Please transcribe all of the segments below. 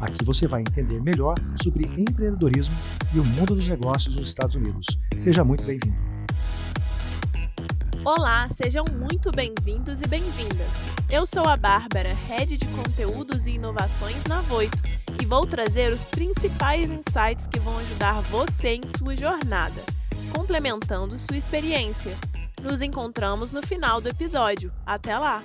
Aqui você vai entender melhor sobre empreendedorismo e o mundo dos negócios nos Estados Unidos. Seja muito bem-vindo. Olá, sejam muito bem-vindos e bem-vindas. Eu sou a Bárbara, Head de Conteúdos e Inovações na Voito, e vou trazer os principais insights que vão ajudar você em sua jornada, complementando sua experiência. Nos encontramos no final do episódio. Até lá!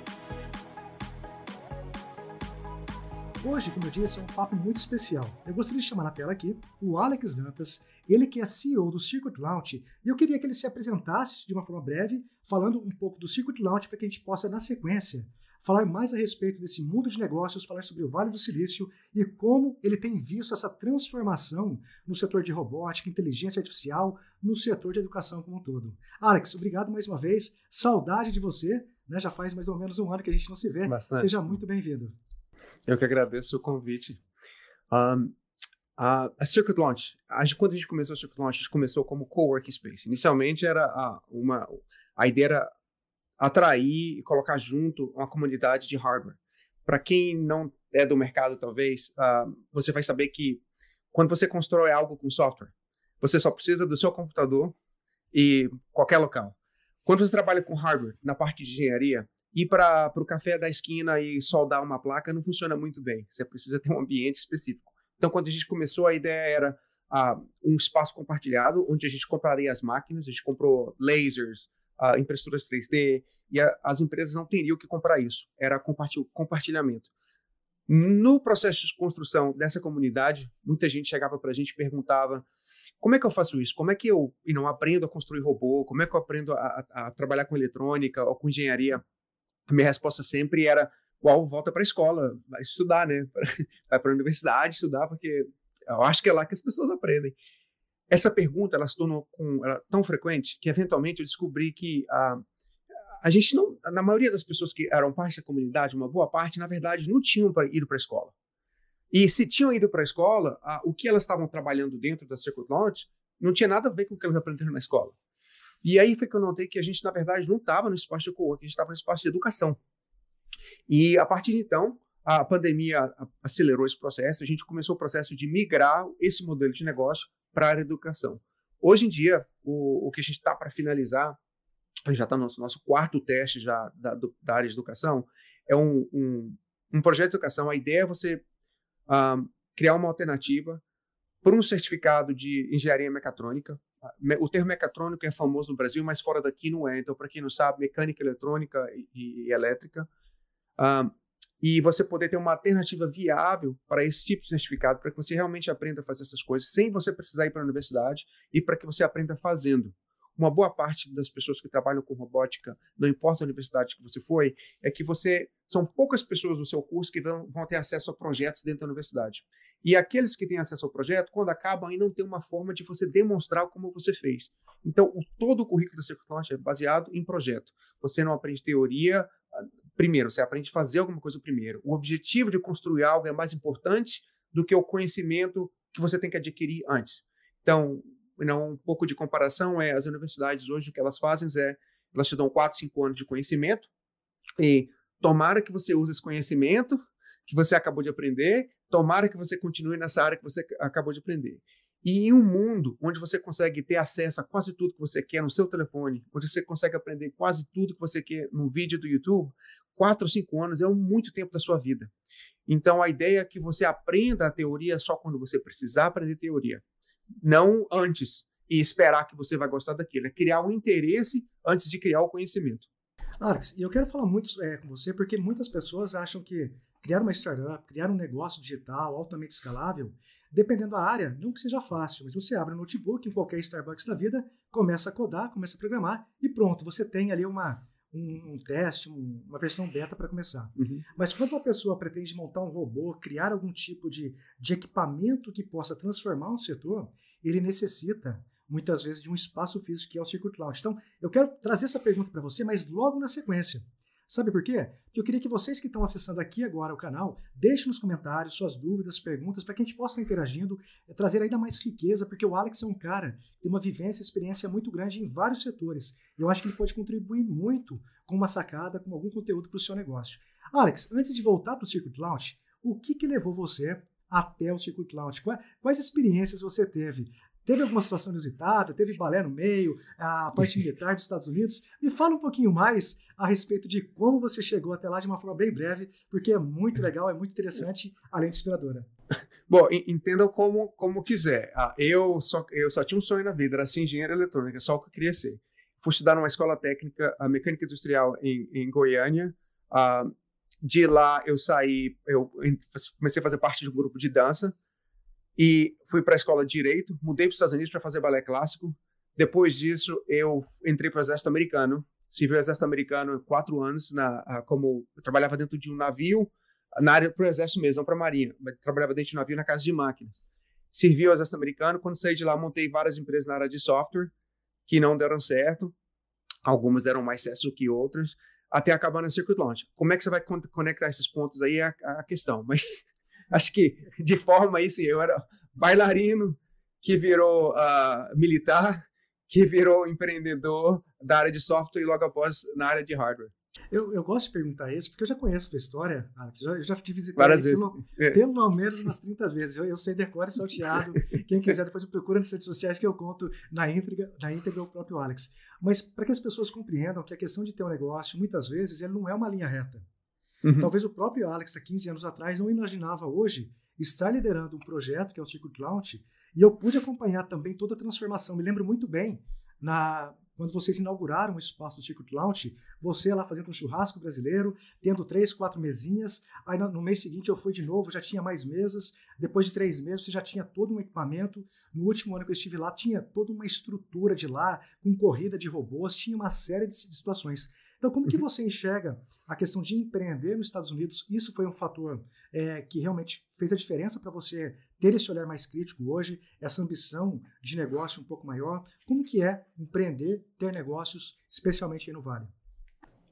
Hoje, como eu disse, é um papo muito especial. Eu gostaria de chamar na tela aqui o Alex Dantas, ele que é CEO do Circuit Launch, e eu queria que ele se apresentasse de uma forma breve, falando um pouco do Circuit Launch para que a gente possa, na sequência, falar mais a respeito desse mundo de negócios, falar sobre o Vale do Silício e como ele tem visto essa transformação no setor de robótica, inteligência artificial, no setor de educação como um todo. Alex, obrigado mais uma vez. Saudade de você. Né? Já faz mais ou menos um ano que a gente não se vê. Bastante. Seja muito bem-vindo. Eu que agradeço o convite. Um, a, a Circuit Launch, a quando a gente começou a Circuit Launch, a gente começou como coworking space. Inicialmente era a, uma, a ideia era atrair e colocar junto uma comunidade de hardware. Para quem não é do mercado, talvez, uh, você vai saber que quando você constrói algo com software, você só precisa do seu computador e qualquer local. Quando você trabalha com hardware, na parte de engenharia, ir para o café da esquina e soldar uma placa não funciona muito bem. Você precisa ter um ambiente específico. Então, quando a gente começou, a ideia era ah, um espaço compartilhado, onde a gente compraria as máquinas, a gente comprou lasers, ah, impressoras 3D, e a, as empresas não teriam que comprar isso, era compartil, compartilhamento. No processo de construção dessa comunidade, muita gente chegava para a gente e perguntava como é que eu faço isso? Como é que eu e não aprendo a construir robô? Como é que eu aprendo a, a, a trabalhar com eletrônica ou com engenharia? Minha resposta sempre era: Uau, volta para a escola, vai estudar, né? Vai para a universidade estudar, porque eu acho que é lá que as pessoas aprendem. Essa pergunta ela se tornou com, ela, tão frequente que eventualmente eu descobri que a, a gente não, na maioria das pessoas que eram parte da comunidade, uma boa parte, na verdade, não tinham pra, ido para a escola. E se tinham ido para a escola, o que elas estavam trabalhando dentro da Circuit Launch não tinha nada a ver com o que elas aprenderam na escola. E aí foi que eu notei que a gente, na verdade, não estava no espaço de coworking, a gente estava no espaço de educação. E a partir de então, a pandemia acelerou esse processo, a gente começou o processo de migrar esse modelo de negócio para a área de educação. Hoje em dia, o, o que a gente está para finalizar, já está no nosso, nosso, quarto teste já da, do, da, área de educação, é um, um, um, projeto de educação. A ideia é você um, criar uma alternativa para um certificado de engenharia mecatrônica, o termo mecatrônico é famoso no Brasil, mas fora daqui não é. Então, para quem não sabe, mecânica eletrônica e, e elétrica. Um, e você poder ter uma alternativa viável para esse tipo de certificado, para que você realmente aprenda a fazer essas coisas sem você precisar ir para a universidade e para que você aprenda fazendo. Uma boa parte das pessoas que trabalham com robótica, não importa a universidade que você foi, é que você são poucas pessoas no seu curso que vão, vão ter acesso a projetos dentro da universidade. E aqueles que têm acesso ao projeto, quando acabam, aí não tem uma forma de você demonstrar como você fez. Então, o, todo o currículo da Circuit é baseado em projeto. Você não aprende teoria ah, primeiro, você aprende a fazer alguma coisa primeiro. O objetivo de construir algo é mais importante do que o conhecimento que você tem que adquirir antes. Então, não, um pouco de comparação é as universidades hoje o que elas fazem é elas te dão 4, 5 anos de conhecimento e tomara que você use esse conhecimento que você acabou de aprender Tomara que você continue nessa área que você acabou de aprender. E em um mundo onde você consegue ter acesso a quase tudo que você quer no seu telefone, onde você consegue aprender quase tudo que você quer num vídeo do YouTube, quatro ou cinco anos é muito tempo da sua vida. Então a ideia é que você aprenda a teoria só quando você precisar aprender teoria, não antes e esperar que você vai gostar daquilo. É criar um interesse antes de criar o conhecimento. Alex, eu quero falar muito é, com você porque muitas pessoas acham que criar uma startup, criar um negócio digital altamente escalável, dependendo da área, não que seja fácil, mas você abre um notebook em qualquer Starbucks da vida, começa a codar, começa a programar e pronto, você tem ali uma, um, um teste, um, uma versão beta para começar. Uhum. Mas quando uma pessoa pretende montar um robô, criar algum tipo de, de equipamento que possa transformar um setor, ele necessita muitas vezes, de um espaço físico que é o Circuit Lounge. Então, eu quero trazer essa pergunta para você, mas logo na sequência. Sabe por quê? Porque eu queria que vocês que estão acessando aqui agora o canal, deixem nos comentários suas dúvidas, perguntas, para que a gente possa interagindo, eh, trazer ainda mais riqueza, porque o Alex é um cara que tem uma vivência e experiência muito grande em vários setores. Eu acho que ele pode contribuir muito com uma sacada, com algum conteúdo para o seu negócio. Alex, antes de voltar para o Circuit Launch, o que, que levou você até o Circuit Launch? Quais experiências você teve? Teve alguma situação inusitada? Teve balé no meio? A parte militar dos Estados Unidos? Me fala um pouquinho mais a respeito de como você chegou até lá de uma forma bem breve, porque é muito legal, é muito interessante, além de inspiradora. Bom, entenda como, como quiser. Ah, eu, só, eu só tinha um sonho na vida, era ser engenheiro eletrônico, é só o que eu queria ser. Fui estudar numa escola técnica, a mecânica industrial em, em Goiânia. Uh, de lá eu saí, eu comecei a fazer parte de um grupo de dança e fui para a escola de direito, mudei para os Estados Unidos para fazer balé clássico. Depois disso, eu entrei para o exército americano, servi o exército americano quatro anos, na, como eu trabalhava dentro de um navio, na área para o exército mesmo, não para a marinha, mas trabalhava dentro de um navio na casa de máquinas. Servi o exército americano, quando saí de lá, montei várias empresas na área de software que não deram certo, algumas deram mais sucesso que outras até acabar na Circuit Launch. Como é que você vai conectar esses pontos aí é a, a questão. Mas acho que de forma aí, sim, eu era bailarino que virou uh, militar, que virou empreendedor da área de software e logo após na área de hardware. Eu, eu gosto de perguntar isso porque eu já conheço a tua história, Alex. Eu já, te visitei Várias vezes. Pelo, é. pelo menos umas 30 vezes. Eu, eu sei decora e salteado. Quem quiser, depois me procura nas redes sociais que eu conto na íntegra, na íntegra o próprio Alex. Mas para que as pessoas compreendam que a questão de ter um negócio, muitas vezes, ele não é uma linha reta. Uhum. Talvez o próprio Alex, há 15 anos atrás, não imaginava hoje estar liderando um projeto que é o Circuit Launch e eu pude acompanhar também toda a transformação. Me lembro muito bem, na, quando vocês inauguraram o espaço do Circuit Launch, você lá fazendo um churrasco brasileiro, tendo três, quatro mesinhas. Aí no, mês seguinte eu fui de novo, já tinha mais mesas. Depois de três meses você já tinha todo um equipamento. No último ano que eu estive lá, tinha toda uma estrutura de lá, com corrida de robôs, tinha uma série de, de situações. Então, como que uhum. você enxerga a questão de empreender nos Estados Unidos? Isso foi um fator é, que realmente fez a diferença para você ter esse olhar mais crítico hoje, essa ambição de negócio um pouco maior? Como que é empreender, ter negócios, especialmente aí no Vale?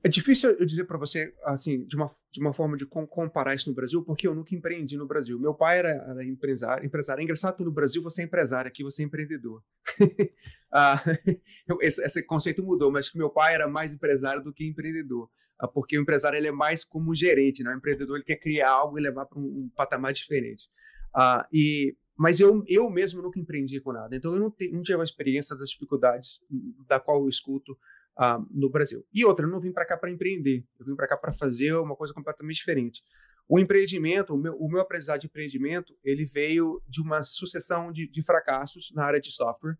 É difícil eu dizer para você, assim, de uma, de uma forma de comparar isso no Brasil, porque eu nunca empreendi no Brasil. Meu pai era, era empresário, empresário. É engraçado que no Brasil você é empresário, aqui você é empreendedor. ah, esse, esse, conceito mudou, mas que meu pai era mais empresário do que empreendedor. Ah, porque o empresário ele é mais como gerente, né? o empreendedor ele quer criar algo e levar para um, um, patamar diferente. Ah, e, mas eu, eu mesmo nunca empreendi com nada, então eu não, te, não tive a experiência das dificuldades da qual eu escuto uh, no Brasil. E outra, eu não vim para cá para empreender, eu vim para cá para fazer uma coisa completamente diferente. O empreendimento, o meu, o meu aprendizado de empreendimento, ele veio de uma sucessão de, de fracassos na área de software,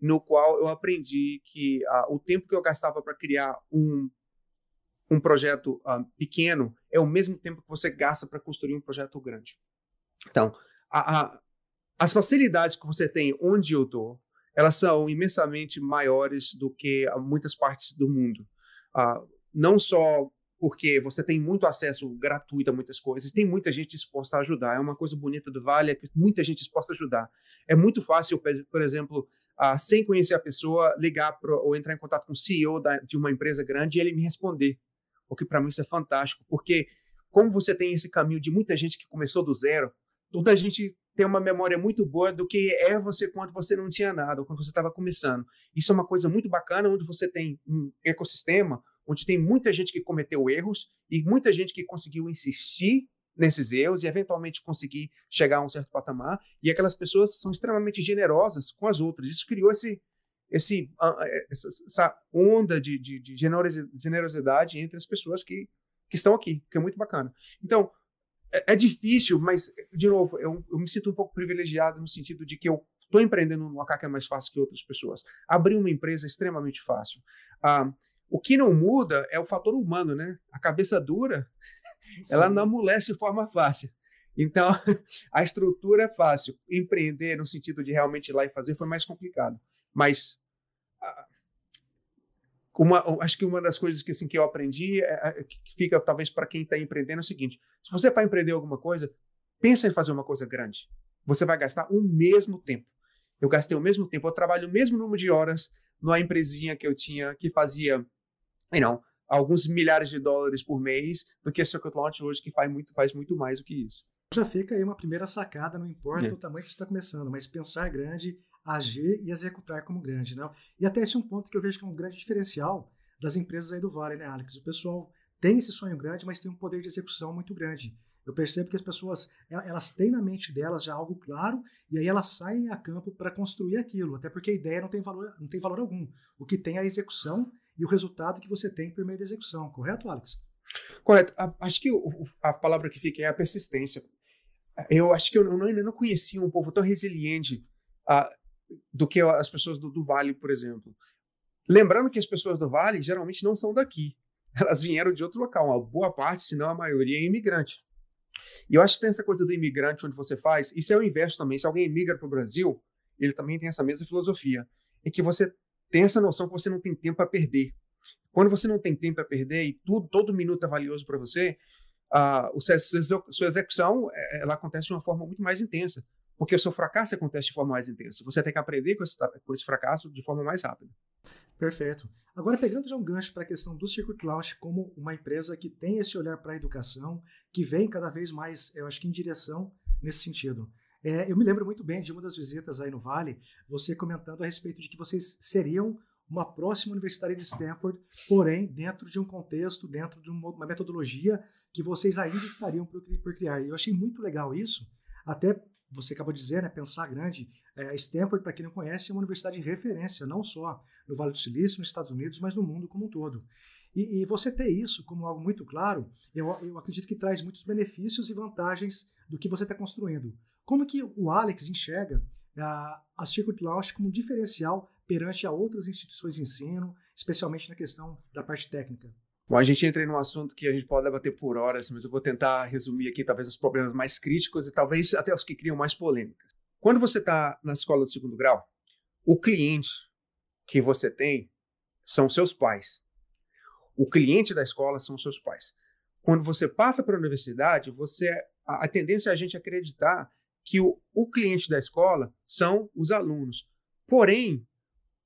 no qual eu aprendi que uh, o tempo que eu gastava para criar um, um projeto uh, pequeno é o mesmo tempo que você gasta para construir um projeto grande. Então, a, a, as facilidades que você tem onde eu estou, elas são imensamente maiores do que muitas partes do mundo. Uh, não só porque você tem muito acesso gratuito a muitas coisas, tem muita gente disposta a ajudar. É uma coisa bonita do Vale, é que muita gente disposta a ajudar. É muito fácil, por exemplo, uh, sem conhecer a pessoa, ligar pro, ou entrar em contato com o CEO da, de uma empresa grande e ele me responder. O que para mim isso é fantástico, porque como você tem esse caminho de muita gente que começou do zero, toda a gente tem uma memória muito boa do que é você quando você não tinha nada, ou quando você estava começando. Isso é uma coisa muito bacana, onde você tem um ecossistema, onde tem muita gente que cometeu erros e muita gente que conseguiu insistir nesses erros e eventualmente conseguir chegar a um certo patamar. E aquelas pessoas são extremamente generosas com as outras. Isso criou esse, esse, essa onda de, de, de generosidade entre as pessoas que, que estão aqui, que é muito bacana. Então, é, é, difícil, mas, de novo, eu, eu, me sinto um pouco privilegiado no sentido de que eu estou empreendendo num local que é mais fácil que outras pessoas. Abrir uma empresa é extremamente fácil. Ah, o que não muda é o fator humano, né? A cabeça dura, Sim. ela não amolece de forma fácil. Então, a estrutura é fácil. Empreender no sentido de realmente ir lá e fazer foi mais complicado. Mas uma, acho que uma das coisas que, assim, que eu aprendi, é, é, que fica talvez para quem está empreendendo, é o seguinte: se você vai empreender alguma coisa, pensa em fazer uma coisa grande. Você vai gastar o mesmo tempo. Eu gastei o mesmo tempo, eu trabalho o mesmo número de horas numa empresinha que eu tinha que fazia, know, alguns milhares de dólares por mês do que a Circuit Launch hoje, que faz muito, faz muito mais do que isso. Já fica aí uma primeira sacada, não importa é. o tamanho que você está começando, mas pensar grande, agir e executar como grande. Né? E até esse é um ponto que eu vejo que é um grande diferencial das empresas aí do Vale, né, Alex? O pessoal tem esse sonho grande, mas tem um poder de execução muito grande. Eu percebo que as pessoas elas têm na mente delas já algo claro e aí elas saem a campo para construir aquilo, até porque a ideia não tem valor, não tem valor algum. O que tem é a execução e o resultado que você tem por meio da execução, correto, Alex? Correto. acho que a palavra que fica é a persistência. Eu acho que eu não, ainda não conhecia um povo tão resiliente uh, do que as pessoas do, do, Vale, por exemplo. Lembrando que as pessoas do Vale geralmente não são daqui. Elas vieram de outro local. Uma boa parte, se não a maioria, é imigrante. E eu acho que tem essa coisa do imigrante onde você faz. Isso é o inverso também. Se alguém migra para o Brasil, ele também tem essa mesma filosofia. Em que você tem essa noção que você não tem tempo para perder. Quando você não tem tempo para perder e tudo, todo minuto é valioso para você, a sua execução é, ela acontece de uma forma muito mais intensa, porque o seu fracasso acontece de forma mais intensa. Você tem que aprender com esse, com esse fracasso de forma mais rápida. Perfeito. Agora, pegando já um gancho para a questão do Circuit Launch como uma empresa que tem esse olhar para a educação, que vem cada vez mais, eu acho que em direção nesse sentido. É, eu me lembro muito bem de uma das visitas aí no Vale, você comentando a respeito de que vocês seriam uma próxima universidade de Stanford, porém dentro de um contexto, dentro de uma metodologia que vocês ainda estariam por, por criar. E eu achei muito legal isso, até você acabou de dizer, né, pensar grande. É, Stanford, para quem não conhece, é uma universidade de referência, não só no Vale do Silício, nos Estados Unidos, mas no mundo como um todo. E, e você ter isso como algo muito claro, eu, eu acredito que traz muitos benefícios e vantagens do que você está construindo. Como que o Alex enxerga a, a Circuit Launch como um diferencial perante a outras instituições de ensino, especialmente na questão da parte técnica? Bom, a gente entra em um assunto que a gente pode debater por horas, mas eu vou tentar resumir aqui talvez os problemas mais críticos e talvez até os que criam mais polêmicas. Quando você está na escola do segundo grau, o cliente que você tem são seus pais. O cliente da escola são seus pais. Quando você passa para a universidade, você a, a tendência é a gente acreditar que o, o cliente da escola são os alunos. Porém,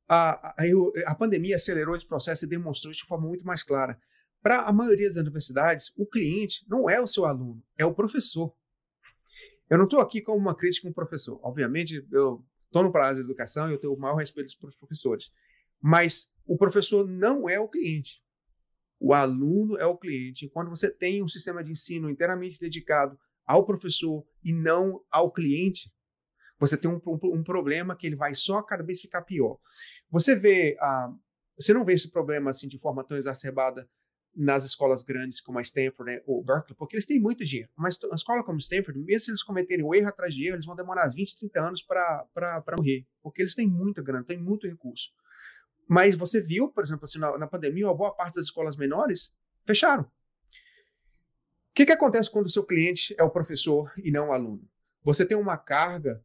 a, a, a, pandemia acelerou esse processo e demonstrou isso de forma muito mais clara. Para a maioria das universidades, o cliente não é o seu aluno, é o professor. Eu não estou aqui como uma crítica com o professor. Obviamente, eu estou no prazo da educação e eu tenho o maior respeito para os professores. Mas o professor não é o cliente. O aluno é o cliente. Quando você tem um sistema de ensino inteiramente dedicado ao professor e não ao cliente, você tem um, um, um problema que ele vai só cada vez ficar pior. Você vê, ah, você não vê esse problema assim de forma tão exacerbada nas escolas grandes como a Stanford né, ou Berkeley, porque eles têm muito dinheiro. Mas a escola como Stanford, mesmo se eles cometerem um erro atrás de erro, eles vão demorar 20, 30 anos para morrer, porque eles têm muita grana, têm muito recurso. Mas você viu, por exemplo, assim, na, na pandemia, uma boa parte das escolas menores fecharam que, que acontece quando o seu cliente é o professor e não o aluno? Você tem uma carga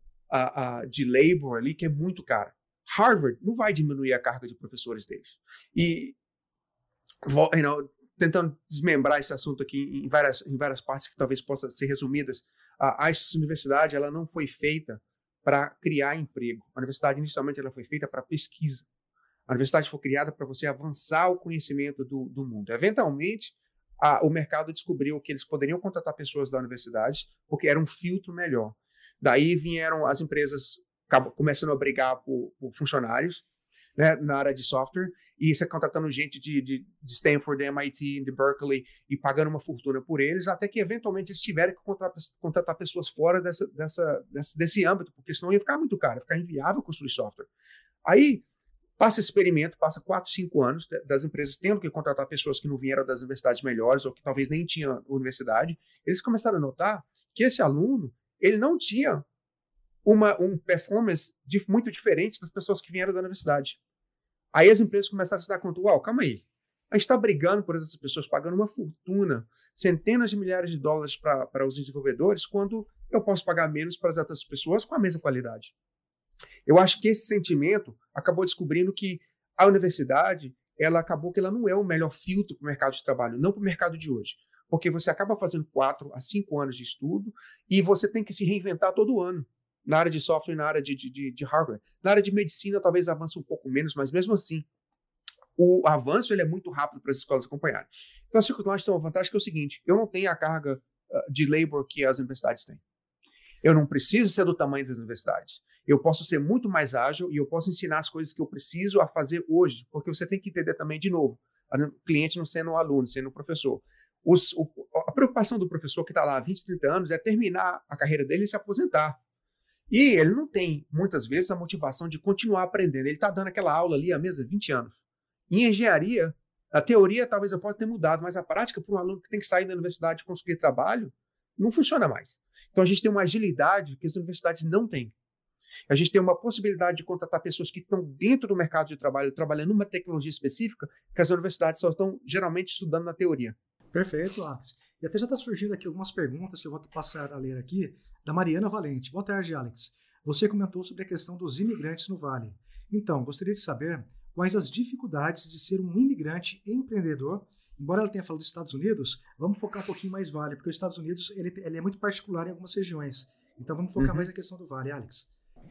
de labor ali que é muito cara. Harvard não vai diminuir a carga de professores deles. E, you know, tentando desmembrar esse assunto aqui em várias, em várias partes que talvez possam ser resumidas, a, a universidade ela não foi feita para criar emprego. A universidade inicialmente ela foi feita para pesquisa. A universidade foi criada para você avançar o conhecimento do, do mundo. Eventualmente, a, o mercado descobriu que eles poderiam contratar pessoas da universidade porque era um filtro melhor. Daí vieram as empresas começando a brigar por, por funcionários né, na área de software e você contratando gente de, de, de, Stanford, de MIT, de Berkeley e pagando uma fortuna por eles, até que eventualmente eles tiveram que contratar, contratar pessoas fora dessa, dessa, desse, desse âmbito, porque senão ia ficar muito caro, ia ficar inviável construir software. Aí Passa esse experimento, passa 4, 5 anos das empresas tendo que contratar pessoas que não vieram das universidades melhores ou que talvez nem tinham universidade. Eles começaram a notar que esse aluno ele não tinha uma um performance de, muito diferente das pessoas que vieram da universidade. Aí as empresas começaram a se dar conta, uau, calma aí, a gente está brigando por essas pessoas, pagando uma fortuna, centenas de milhares de dólares para os desenvolvedores, quando eu posso pagar menos para as outras pessoas com a mesma qualidade. Eu acho que esse sentimento acabou descobrindo que a universidade, ela acabou que ela não é o melhor filtro para o mercado de trabalho, não para o mercado de hoje. Porque você acaba fazendo quatro a cinco anos de estudo e você tem que se reinventar todo ano. Na área de software na área de, de, de, hardware. Na área de medicina, talvez avance um pouco menos, mas mesmo assim, o avanço ele é muito rápido para as escolas acompanharem. Então, a Circuit Launch tem uma vantagem que é o seguinte: eu não tenho a carga uh, de labor que as universidades têm. Eu não preciso ser do tamanho das universidades. Eu posso ser muito mais ágil e eu posso ensinar as coisas que eu preciso a fazer hoje, porque você tem que entender também, de novo, o cliente não sendo o aluno, sendo o professor. Os, o, a preocupação do professor que está lá há 20, 30 anos é terminar a carreira dele e se aposentar. E ele não tem, muitas vezes, a motivação de continuar aprendendo. Ele está dando aquela aula ali há mesa 20 anos. Em engenharia, a teoria talvez eu possa ter mudado, mas a prática para um aluno que tem que sair da universidade e conseguir trabalho não funciona mais. Então a gente tem uma agilidade que as universidades não têm. A gente tem uma possibilidade de contratar pessoas que estão dentro do mercado de trabalho, trabalhando numa tecnologia específica, que as universidades só estão geralmente estudando na teoria. Perfeito, Alex. E até já está surgindo aqui algumas perguntas que eu vou passar a ler aqui, da Mariana Valente. Boa tarde, Alex. Você comentou sobre a questão dos imigrantes no Vale. Então, gostaria de saber quais as dificuldades de ser um imigrante empreendedor. Embora ela tenha falado dos Estados Unidos, vamos focar um pouquinho mais Vale, porque os Estados Unidos ele, ele é muito particular em algumas regiões. Então vamos focar uhum. mais na questão do Vale, Alex.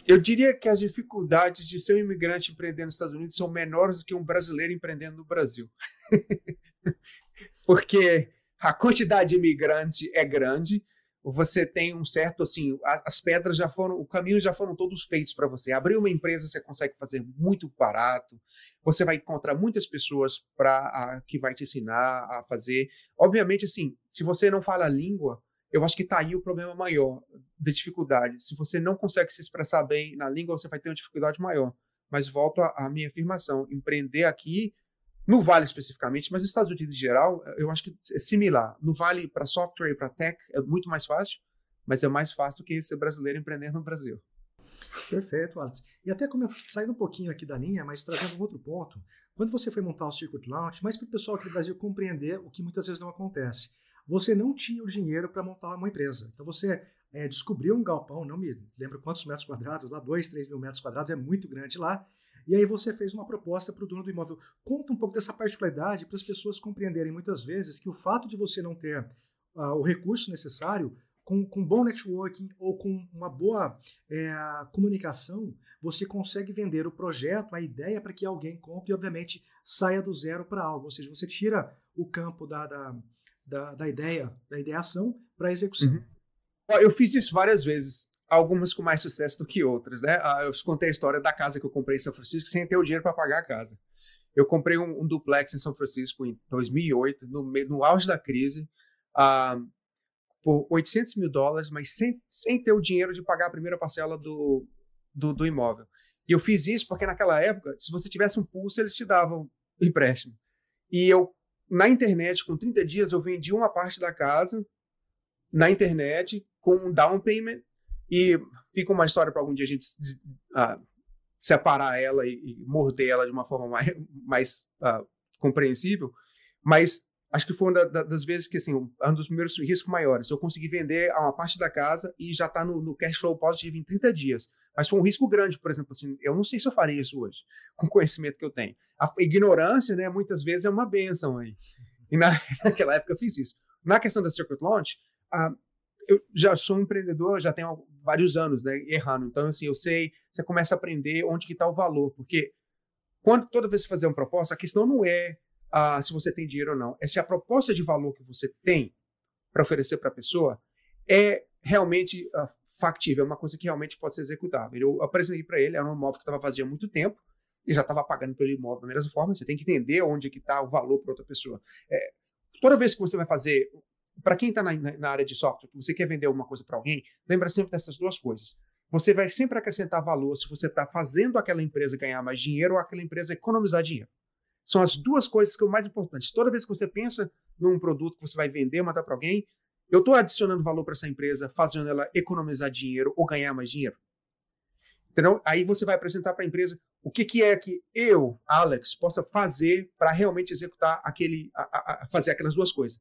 Eu diria que as dificuldades de ser um imigrante empreendendo nos Estados Unidos são menores do que um brasileiro empreendendo no Brasil. porque a quantidade de imigrante é grande, você tem um certo assim, as pedras já foram, o caminho já foram todos feitos para você. Abrir uma empresa você consegue fazer muito barato. Você vai encontrar muitas pessoas para que vai te ensinar a fazer. Obviamente assim, se você não fala a língua, eu acho que está aí o problema maior da dificuldade. Se você não consegue se expressar bem na língua, você vai ter uma dificuldade maior. Mas volto à minha afirmação, empreender aqui no Vale especificamente, mas nos Estados Unidos em geral, eu acho que é similar. No Vale, para software e para tech, é muito mais fácil, mas é mais fácil que ser brasileiro empreender no Brasil. Perfeito, Alex. E até saindo um pouquinho aqui da linha, mas trazendo um outro ponto, quando você foi montar o Circuit Launch, mais para o pessoal aqui do Brasil compreender o que muitas vezes não acontece, você não tinha o dinheiro para montar uma empresa. Então você é, descobriu um galpão, não me lembro quantos metros quadrados, lá 2, 3 mil metros quadrados, é muito grande lá, e aí você fez uma proposta para o dono do imóvel. Conta um pouco dessa particularidade para as pessoas compreenderem muitas vezes que o fato de você não ter uh, o recurso necessário, com, com bom networking ou com uma boa é, comunicação, você consegue vender o projeto, a ideia para que alguém compre e, obviamente, saia do zero para algo. Ou seja, você tira o campo da, da, da, da ideia, da ideação para a execução. Uhum. Eu fiz isso várias vezes algumas com mais sucesso do que outras, né? Ah, eu contei a história da casa que eu comprei em São Francisco sem ter o dinheiro para pagar a casa. Eu comprei um, um, duplex em São Francisco em 2008, no, no auge da crise, uh, por 800 mil dólares, mas sem, sem ter o dinheiro de pagar a primeira parcela do, do, do imóvel. E eu fiz isso porque naquela época, se você tivesse um pulso, eles te davam empréstimo. E eu, na internet, com 30 dias, eu vendi uma parte da casa na internet com um down payment e fica uma história para algum dia a gente uh, separar ela e, e, morder ela de uma forma mais, mais uh, compreensível. Mas acho que foi uma da, das vezes que, assim, um dos primeiros riscos maiores. Eu consegui vender uma parte da casa e já está no, no, cash flow positivo em 30 dias. Mas foi um risco grande, por exemplo, assim, eu não sei se eu faria isso hoje, com o conhecimento que eu tenho. A ignorância, né, muitas vezes é uma benção aí. E na, naquela época eu fiz isso. Na questão da Circuit Launch, uh, eu já sou um empreendedor, já tenho vários anos, né, errando. Então, assim, eu sei, você começa a aprender onde que está o valor, porque quando toda vez que você fazer uma proposta, a questão não é ah, se você tem dinheiro ou não, é se a proposta de valor que você tem para oferecer para a pessoa é realmente ah, factível, é uma coisa que realmente pode ser executável. Eu apresentei para ele, era um imóvel que estava vazio há muito tempo, e já estava pagando pelo imóvel da mesma forma, você tem que entender onde que está o valor para outra pessoa. É, toda vez que você vai fazer para quem está na, na, área de software, que você quer vender alguma coisa para alguém, lembra sempre dessas duas coisas. Você vai sempre acrescentar valor se você está fazendo aquela empresa ganhar mais dinheiro ou aquela empresa economizar dinheiro. São as duas coisas que são mais importantes. Toda vez que você pensa num produto que você vai vender, mandar para alguém, eu estou adicionando valor para essa empresa, fazendo ela economizar dinheiro ou ganhar mais dinheiro. Entendeu? Aí você vai apresentar para a empresa o que, que é que eu, Alex, possa fazer para realmente executar aquele, a, a, a fazer aquelas duas coisas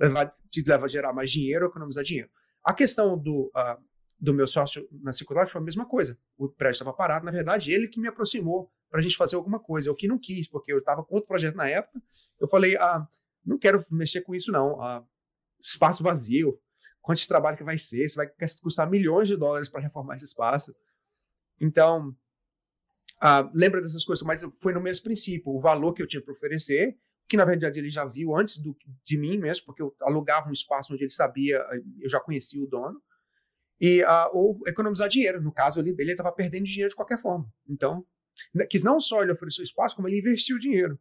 levar, te leva a gerar mais dinheiro, economizar dinheiro. A questão do, uh, do meu sócio na circular foi a mesma coisa. O prédio estava parado, na verdade, ele que me aproximou para a gente fazer alguma coisa. Eu que não quis, porque eu estava com outro projeto na época. Eu falei, ah, não quero mexer com isso não. Ah, espaço vazio. quanto de trabalho que vai ser, se vai custar milhões de dólares para reformar esse espaço. Então, uh, lembra dessas coisas, mas foi no mesmo princípio, o valor que eu tinha para oferecer, que na verdade ele já viu antes do, de mim mesmo, porque eu alugava um espaço onde ele sabia, eu já conhecia o dono, e uh, ou economizar dinheiro. No caso ali dele, ele estava perdendo dinheiro de qualquer forma. Então, né, que não só ele ofereceu espaço, como ele investiu dinheiro.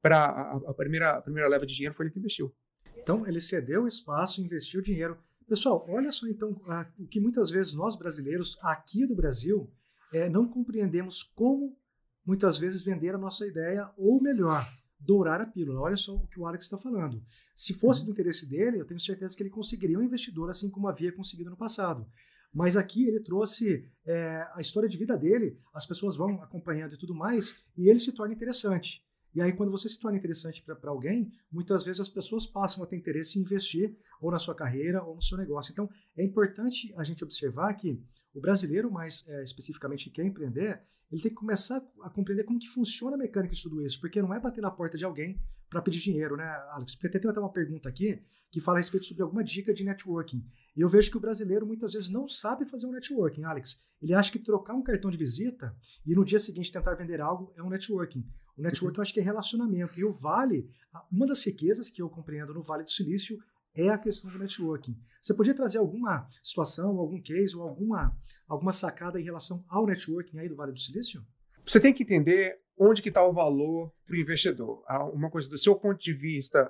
Para a, a, primeira, a primeira leva de dinheiro foi ele que investiu. Então, ele cedeu o espaço, investiu dinheiro. Pessoal, olha só então o que muitas vezes nós brasileiros aqui do Brasil é, não compreendemos como muitas vezes vender a nossa ideia, ou melhor, dourar a pílula. Olha só o que o Alex está falando. Se fosse uhum. do interesse dele, eu tenho certeza que ele conseguiria um investidor assim como havia conseguido no passado. Mas aqui ele trouxe é, a história de vida dele, as pessoas vão acompanhando e tudo mais, e ele se torna interessante. E aí, quando você se torna interessante para alguém, muitas vezes as pessoas passam a ter interesse em investir ou na sua carreira ou no seu negócio. Então, é importante a gente observar que o brasileiro, mais é, especificamente que quer empreender, ele tem que começar a compreender como que funciona a mecânica de tudo isso, porque não é bater na porta de alguém para pedir dinheiro, né, Alex? Porque tem até uma pergunta aqui que fala a respeito sobre alguma dica de networking. E eu vejo que o brasileiro muitas vezes não sabe fazer um networking, Alex. Ele acha que trocar um cartão de visita e no dia seguinte tentar vender algo é um networking. O networking eu acho que é relacionamento. E o Vale, uma das riquezas que eu compreendo no Vale do Silício é a questão do networking. Você podia trazer alguma situação, algum case ou alguma, alguma sacada em relação ao networking aí do Vale do Silício? Você tem que entender onde que está o valor para o investidor. Uma coisa do seu ponto de vista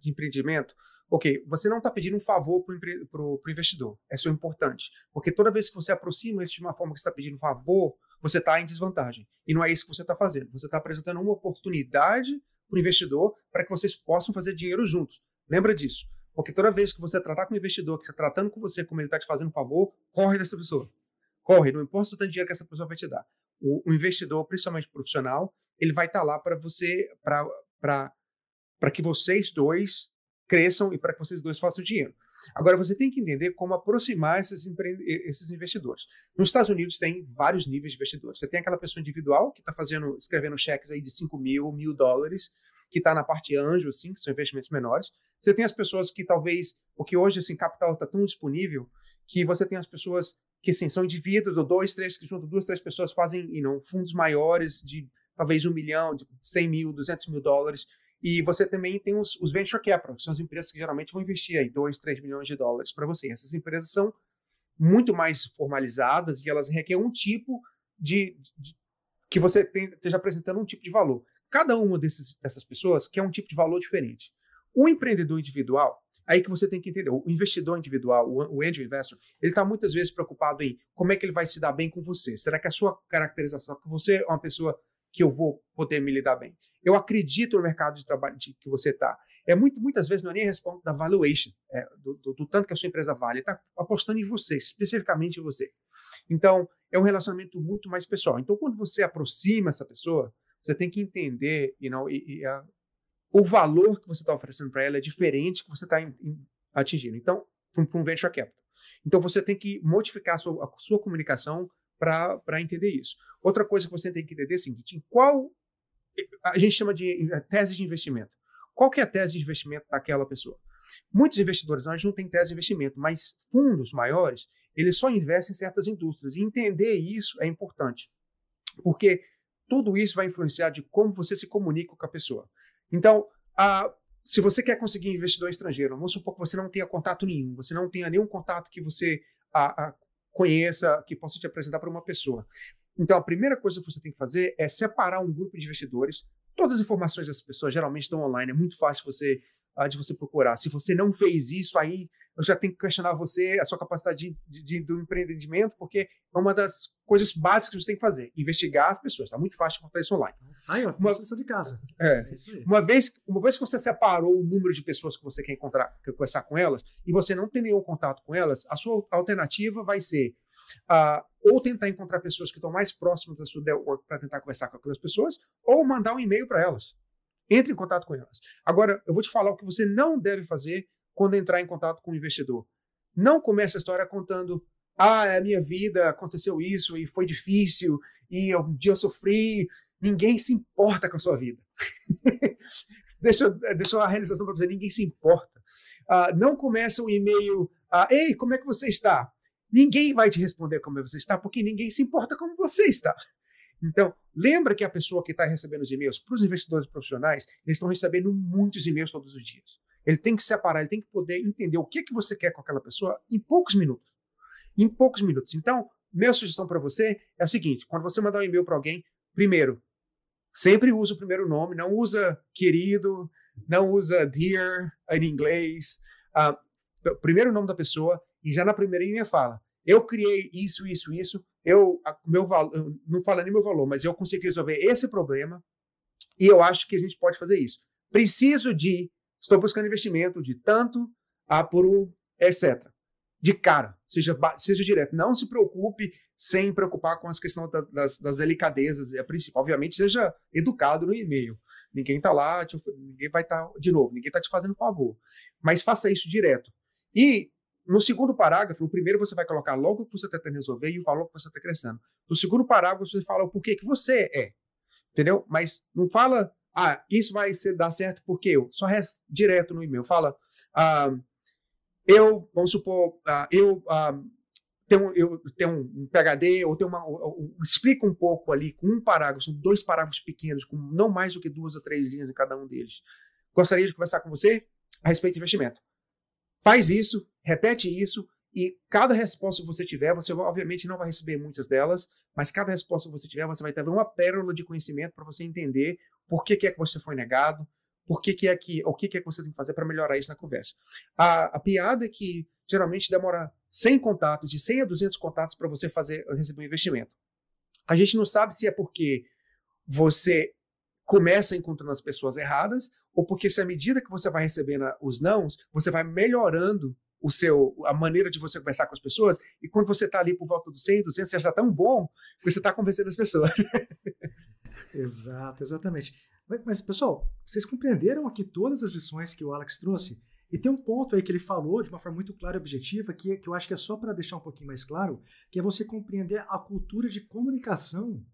de empreendimento, ok, você não está pedindo um favor para o investidor. Isso é importante, porque toda vez que você aproxima isso de uma forma que está pedindo um favor, você está em desvantagem. E não é isso que você está fazendo. Você está apresentando uma oportunidade para o investidor para que vocês possam fazer dinheiro juntos. Lembra disso. Porque toda vez que você tratar com o investidor, que está tratando com você como ele está te fazendo um favor, corre dessa pessoa. Corre, não importa o tanto de dinheiro que essa pessoa vai te dar o, o investidor, principalmente profissional, ele vai estar tá lá para você, para que vocês dois cresçam e para que vocês dois façam dinheiro. Agora, você tem que entender como aproximar esses, esses investidores. Nos Estados Unidos tem vários níveis de investidores. Você tem aquela pessoa individual que está fazendo, escrevendo cheques aí de 5 mil, mil dólares, que está na parte anjo, assim, que são investimentos menores. Você tem as pessoas que talvez, porque hoje assim, capital está tão disponível, que você tem as pessoas que assim, são indivíduos, ou dois, três, que juntam duas, três pessoas, fazem you know, fundos maiores de talvez um milhão, de 100 mil, 200 mil dólares. E você também tem os, os venture capital, que são as empresas que geralmente vão investir aí 2, 3 milhões de dólares para você. Essas empresas são muito mais formalizadas e elas requerem um tipo de, de que você tem, esteja apresentando um tipo de valor. Cada uma desses, dessas pessoas quer um tipo de valor diferente. O empreendedor individual, Aí que você tem que entender, o investidor individual, o, angel investor, ele está muitas vezes preocupado em como é que ele vai se dar bem com você. Será que a sua caracterização, que você é uma pessoa que eu vou poder me lidar bem? Eu acredito no mercado de trabalho de, que você está. É muito, muitas vezes não é nem a resposta da valuation, é, do, do, do, tanto que a sua empresa vale, está apostando em você, especificamente em você. Então, é um relacionamento muito mais pessoal. Então, quando você aproxima essa pessoa, você tem que entender you know, e, e, o valor que você está oferecendo para ela é diferente que você está atingindo. Então, para um venture capital. Então, você tem que modificar a sua, a sua comunicação para entender isso. Outra coisa que você tem que entender é o seguinte: qual a gente chama de tese de investimento. Qual que é a tese de investimento daquela pessoa? Muitos investidores nós não têm tese de investimento, mas fundos maiores, eles só investem em certas indústrias. E entender isso é importante, porque tudo isso vai influenciar de como você se comunica com a pessoa. Então, a, se você quer conseguir investidor estrangeiro, vamos supor que você não tenha contato nenhum, você não tenha nenhum contato que você a, a, conheça, que possa te apresentar para uma pessoa. Então, a primeira coisa que você tem que fazer é separar um grupo de investidores. Todas as informações dessas pessoas geralmente estão online, é muito fácil você de você procurar. Se você não fez isso, aí eu já tenho que questionar você, a sua capacidade de, de, do empreendimento, porque é uma das coisas básicas que você tem que fazer, investigar as pessoas. Está muito fácil encontrar isso online. Aí, ó, uma lição de casa. É, é uma, vez, uma vez que você separou o número de pessoas que você quer encontrar, quer conversar com elas, e você não tem nenhum contato com elas, a sua alternativa vai ser uh, ou tentar encontrar pessoas que estão mais próximas da sua network para tentar conversar com aquelas pessoas, ou mandar um e-mail para elas. Entre em contato com elas. Agora, eu vou te falar o que você não deve fazer quando entrar em contato com o investidor. Não comece a história contando: ah, é a minha vida aconteceu isso e foi difícil e um dia eu sofri. Ninguém se importa com a sua vida. deixa, deixa a realização para você: ninguém se importa. Uh, não começa o e-mail, uh, ei, como é que você está? Ninguém vai te responder como você está, porque ninguém se importa como você está. Então, lembra que a pessoa que está recebendo os e-mails, para os investidores profissionais, eles estão recebendo muitos e-mails todos os dias. Ele tem que separar, ele tem que poder entender o que, que você quer com aquela pessoa em poucos minutos. Em poucos minutos. Então, minha sugestão para você é a seguinte: quando você mandar um e-mail para alguém, primeiro, sempre usa o primeiro nome, não usa querido, não usa dear em inglês. Uh, primeiro nome da pessoa, e já na primeira linha fala: eu criei isso, isso, isso, eu, meu não fala nem meu valor, mas eu consegui resolver esse problema e eu acho que a gente pode fazer isso. Preciso de, estou buscando investimento de tanto a por etc. De cara, seja, seja direto. Não se preocupe sem preocupar com as questões da, das, das, delicadezas, é principal. Obviamente, seja educado no e-mail. Ninguém está lá, te, ninguém vai estar, tá, de novo, ninguém está te fazendo favor. Mas faça isso direto. E no segundo parágrafo, o primeiro você vai colocar logo o que você está tentando resolver e o valor que você está crescendo. No segundo parágrafo, você fala o porquê que você é. Entendeu? Mas não fala, ah, isso vai ser, dar certo porque eu. Só resta direto no e-mail. Fala, ah, eu, vamos supor, ah, eu ah, tenho, eu tenho um PHD, ou tenho uma. Ou, ou, explica um pouco ali, com um parágrafo, são dois parágrafos pequenos, com não mais do que duas ou três linhas em cada um deles. Gostaria de conversar com você a respeito de investimento. Faz isso, repete isso, e cada resposta que você tiver, você obviamente não vai receber muitas delas, mas cada resposta que você tiver, você vai ter uma pérola de conhecimento para você entender por que, que, é que você foi negado, por que, que é que, o que, que é que você tem que fazer para melhorar isso na conversa. A, a, piada é que geralmente demora 100 contatos, de 100 a 200 contatos para você fazer receber um investimento. A gente não sabe se é porque você começa encontrando as pessoas erradas, ou porque se à medida que você vai recebendo os nãos, você vai melhorando o seu a maneira de você conversar com as pessoas, e quando você está ali por volta dos 100, 200, você já está tão bom que você está convencendo as pessoas. Exato, exatamente. Mas, mas, pessoal, vocês compreenderam aqui todas as lições que o Alex trouxe? E tem um ponto aí que ele falou de uma forma muito clara e objetiva, que, que eu acho que é só para deixar um pouquinho mais claro, que é você compreender a cultura de comunicação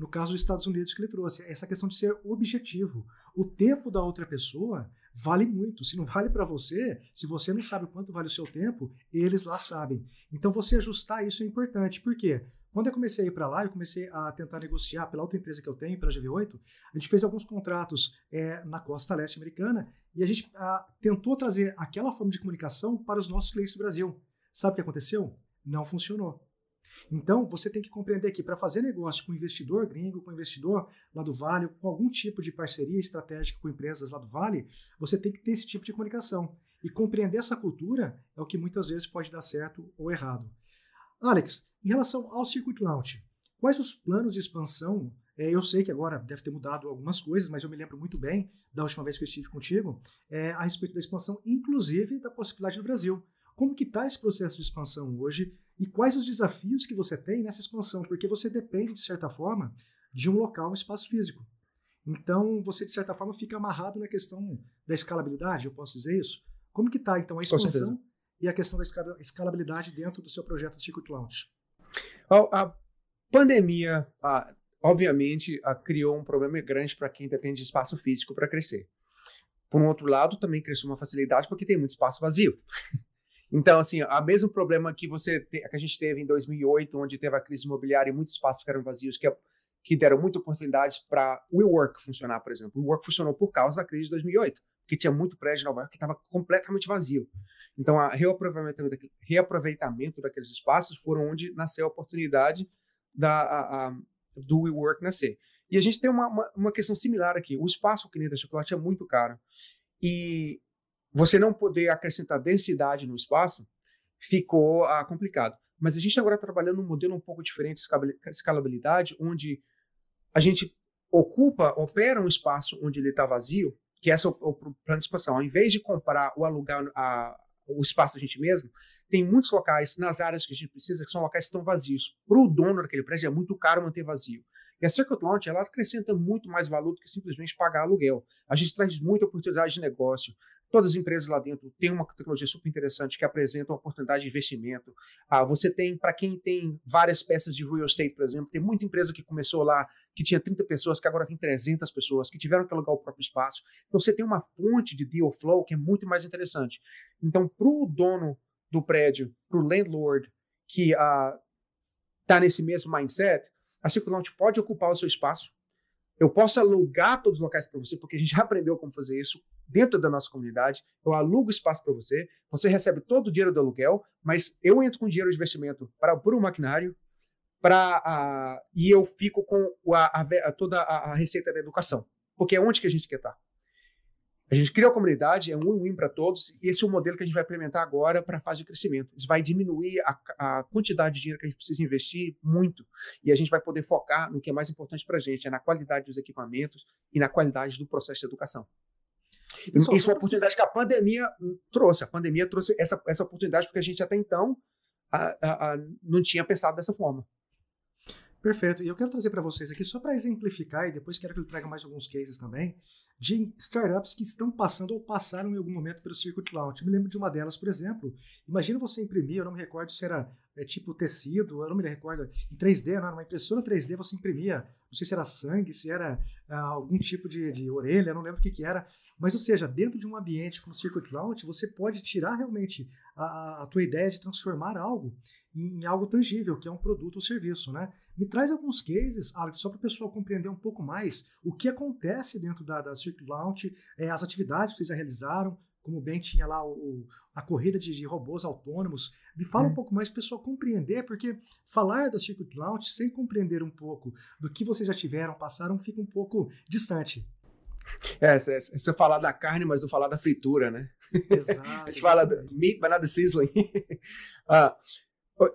no caso dos Estados Unidos que ele trouxe, essa questão de ser objetivo. O tempo da outra pessoa vale muito. Se não vale para você, se você não sabe quanto vale o seu tempo, eles lá sabem. Então você ajustar isso é importante. Por quê? Quando eu comecei a ir para lá, eu comecei a tentar negociar pela outra empresa que eu tenho, pela GV8, a gente fez alguns contratos é, na costa leste americana e a gente a, tentou trazer aquela forma de comunicação para os nossos clientes do Brasil. Sabe o que aconteceu? Não funcionou. Então, você tem que compreender que para fazer negócio com investidor gringo, com investidor lá do Vale, com algum tipo de parceria estratégica com empresas lá do Vale, você tem que ter esse tipo de comunicação. E compreender essa cultura é o que muitas vezes pode dar certo ou errado. Alex, em relação ao Circuit Launch, quais os planos de expansão? É, eu sei que agora deve ter mudado algumas coisas, mas eu me lembro muito bem da última vez que eu estive contigo é, a respeito da expansão, inclusive da possibilidade do Brasil. Como que está esse processo de expansão hoje? E quais os desafios que você tem nessa expansão? Porque você depende, de certa forma, de um local, um espaço físico. Então, você, de certa forma, fica amarrado na questão da escalabilidade, eu posso dizer isso? Como que está, então, a expansão e a questão da escalabilidade dentro do seu projeto de Circuit Launch? A pandemia, obviamente, criou um problema grande para quem depende de espaço físico para crescer. Por um outro lado, também cresceu uma facilidade porque tem muito espaço vazio. Então, assim, o mesmo problema que você que a gente teve em 2008, onde teve a crise imobiliária e muitos espaços ficaram vazios, que, que deram muitas oportunidades para o WeWork funcionar, por exemplo. O WeWork funcionou por causa da crise de 2008, porque tinha muito prédio em Nova York que estava completamente vazio. Então, o reaproveitamento, reaproveitamento daqueles espaços foram onde nasceu a oportunidade da, a, a, do WeWork nascer. E a gente tem uma, uma, uma questão similar aqui. O espaço que nem da chocolate é muito caro. E você não poder acrescentar densidade no espaço ficou ah, complicado. Mas a gente agora está trabalhando um modelo um pouco diferente de escalabilidade, onde a gente ocupa, opera um espaço onde ele está vazio, que esse é o, o, plano de expansão. Ao invés de comprar ou alugar a, o espaço a gente mesmo, tem muitos locais nas áreas que a gente precisa que são locais que estão vazios. Para o dono daquele prédio é muito caro manter vazio. E a Circuit Launch ela acrescenta muito mais valor do que simplesmente pagar aluguel. A gente traz muita oportunidade de negócio, Todas as empresas lá dentro têm uma tecnologia super interessante que apresenta uma oportunidade de investimento. Ah, você tem, para quem tem várias peças de real estate, por exemplo, tem muita empresa que começou lá, que tinha 30 pessoas, que agora tem 300 pessoas, que tiveram que alugar o próprio espaço. Então você tem uma fonte de deal flow que é muito mais interessante. Então, para o dono do prédio, para o landlord que está ah, nesse mesmo mindset, a Circulante pode ocupar o seu espaço, eu posso alugar todos os locais para você, porque a gente já aprendeu como fazer isso dentro da nossa comunidade. Eu alugo espaço para você, você recebe todo o dinheiro do aluguel, mas eu entro com dinheiro de investimento para por um maquinário, para uh, e eu fico com a, a, toda a, a, receita da educação, porque é onde que a gente quer estar. A gente cria a comunidade, é um win-win para todos, e esse é o modelo que a gente vai implementar agora para a fase de crescimento. Isso vai diminuir a, a, quantidade de dinheiro que a gente precisa investir muito, e a gente vai poder focar no que é mais importante para a gente, é na qualidade dos equipamentos e na qualidade do processo de educação. Pessoal, Isso é uma oportunidade que a pandemia trouxe. A pandemia trouxe essa, essa oportunidade porque a gente até então a, a, não tinha pensado dessa forma. Perfeito. E eu quero trazer para vocês aqui, só para exemplificar, e depois quero que ele traga mais alguns cases também, de startups que estão passando ou passaram em algum momento pelo Circuit Launch. Eu me lembro de uma delas, por exemplo. Imagina você imprimir, eu não me recordo se era é, tipo tecido, eu não me recordo, em 3D, não era uma impressora 3D, você imprimia, não sei se era sangue, se era ah, algum tipo de, de orelha, não lembro o que, que era. Mas, ou seja, dentro de um ambiente como o Circuit Launch, você pode tirar realmente a, a tua ideia de transformar algo em, em algo tangível, que é um produto ou serviço, né? Me traz alguns cases, Alex, só para o pessoal compreender um pouco mais o que acontece dentro da, da Circuit Launch, é, as atividades que vocês já realizaram, como bem tinha lá o, a corrida de, de, robôs autônomos. Me fala um pouco mais para o pessoal compreender, porque falar da Circuit Launch sem compreender um pouco do que vocês já tiveram, passaram, fica um pouco distante. É, se, você falar da carne, mas não falar da fritura, né? Exato. a gente fala do meat, but not the sizzling. ah,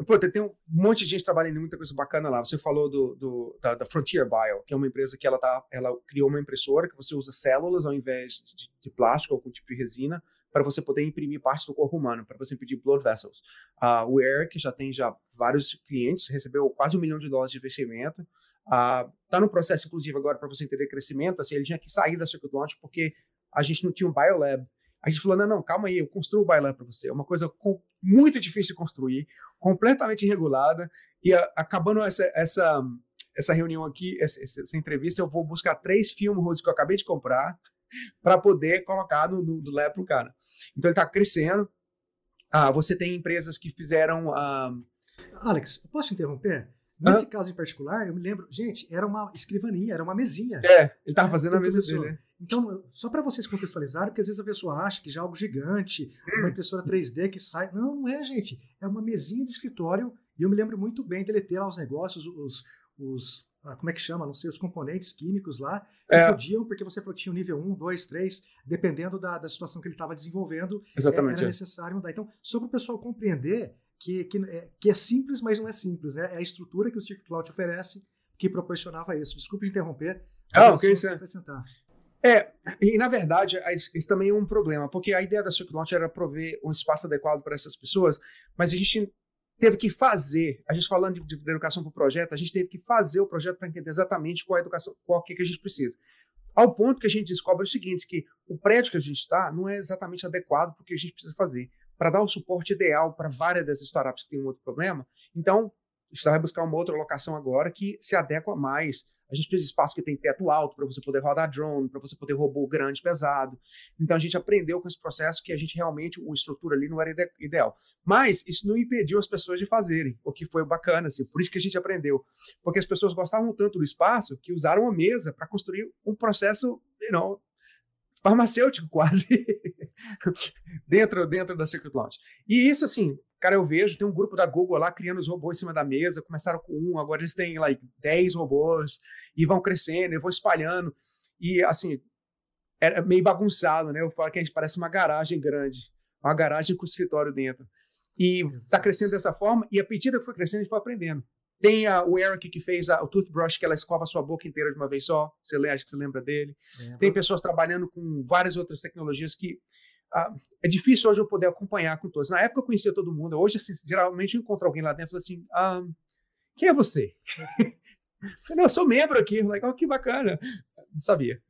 Pô, tem um monte de gente trabalhando em muita coisa bacana lá. Você falou do, do da, da, Frontier Bio, que é uma empresa que ela, tá, ela criou uma impressora que você usa células ao invés de, de plástico ou algum tipo de resina para você poder imprimir partes do corpo humano, para você impedir blood vessels. Uh, o Eric já tem já vários clientes, recebeu quase um milhão de dólares de investimento. Está uh, no processo, inclusive, agora para você entender crescimento. Assim, ele tinha que sair da Circuit Launch porque a gente não tinha um biolab. A gente falou, não, não, calma aí, eu construo o bailão para você. É uma coisa com, muito difícil de construir, completamente irregulada, e a, acabando essa, essa, essa reunião aqui, essa, essa, entrevista, eu vou buscar três film roots que eu acabei de comprar para poder colocar no, no, no lab para o cara. Então ele está crescendo. Ah, você tem empresas que fizeram... Ah... Alex, posso te interromper? Nesse ah. caso em particular, eu me lembro, gente, era uma escrivaninha, era uma mesinha. É, ele estava fazendo a mesa dele. Né? Então, só para vocês contextualizarem, porque às vezes a pessoa acha que já é algo gigante, uma impressora 3D que sai. Não, não é, gente. É uma mesinha de escritório e eu me lembro muito bem dele ter lá os negócios, os, os ah, como é que chama? Não sei, os componentes químicos lá, que é. podiam, porque você falou que tinha o nível 1, 2, 3, dependendo da, da situação que ele estava desenvolvendo, Exatamente, era é. necessário mudar. Então, só para o pessoal compreender que, que, é, que é simples, mas não é simples. Né? É a estrutura que o Circuit Cloud oferece que proporcionava isso. Desculpe interromper. Ah, ok, isso acrescentar. É, e na verdade, isso também é um problema, porque a ideia da Circuit Launch era prover um espaço adequado para essas pessoas, mas a gente teve que fazer, a gente falando de, de educação para o projeto, a gente teve que fazer o projeto para entender exatamente qual a educação, qual que, que a gente precisa. Ao ponto que a gente descobre o seguinte, que o prédio que a gente está não é exatamente adequado para o que a gente precisa fazer para dar o suporte ideal para várias das startups que têm um outro problema. Então, a gente vai buscar uma outra locação agora que se adequa mais. A gente precisa de espaço que tem teto alto para você poder rodar drone, para você poder robô grande, pesado. Então a gente aprendeu com esse processo que a gente realmente, a estrutura ali não era ide ideal. Mas isso não impediu as pessoas de fazerem, o que foi bacana, assim, por isso que a gente aprendeu. Porque as pessoas gostavam tanto do espaço que usaram a mesa para construir um processo, you know, farmacêutico quase dentro dentro da Circuit Launch. E isso assim, cara, eu vejo, tem um grupo da Google lá criando os robôs em cima da mesa, começaram com um, agora eles têm like 10 robôs e vão crescendo, e vão espalhando. E assim, era meio bagunçado, né? Eu falo que a gente parece uma garagem grande, uma garagem com escritório dentro. E está crescendo dessa forma, e a medida que foi crescendo, a gente foi aprendendo. Tem a, o Eric que fez a, o toothbrush, que ela escova a sua boca inteira de uma vez só. Você lê, acho que você lembra dele. É, Tem pessoas trabalhando com várias outras tecnologias que ah, é difícil hoje eu poder acompanhar com todos. Na época eu conhecia todo mundo. Hoje, assim, geralmente eu encontro alguém lá dentro e falo assim: ah, quem é você? eu, não, eu sou membro aqui. Like, oh, que bacana. Não sabia.